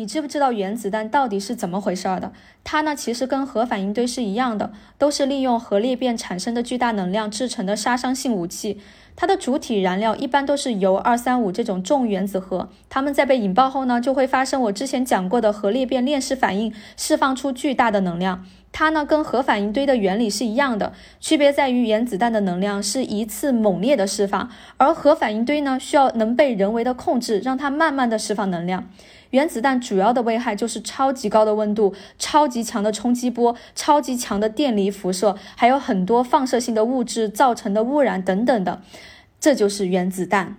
你知不知道原子弹到底是怎么回事儿的？它呢，其实跟核反应堆是一样的，都是利用核裂变产生的巨大能量制成的杀伤性武器。它的主体燃料一般都是铀二三五这种重原子核，它们在被引爆后呢，就会发生我之前讲过的核裂变链式反应，释放出巨大的能量。它呢，跟核反应堆的原理是一样的，区别在于原子弹的能量是一次猛烈的释放，而核反应堆呢，需要能被人为的控制，让它慢慢的释放能量。原子弹主要的危害就是超级高的温度、超级强的冲击波、超级强的电离辐射，还有很多放射性的物质造成的污染等等的，这就是原子弹。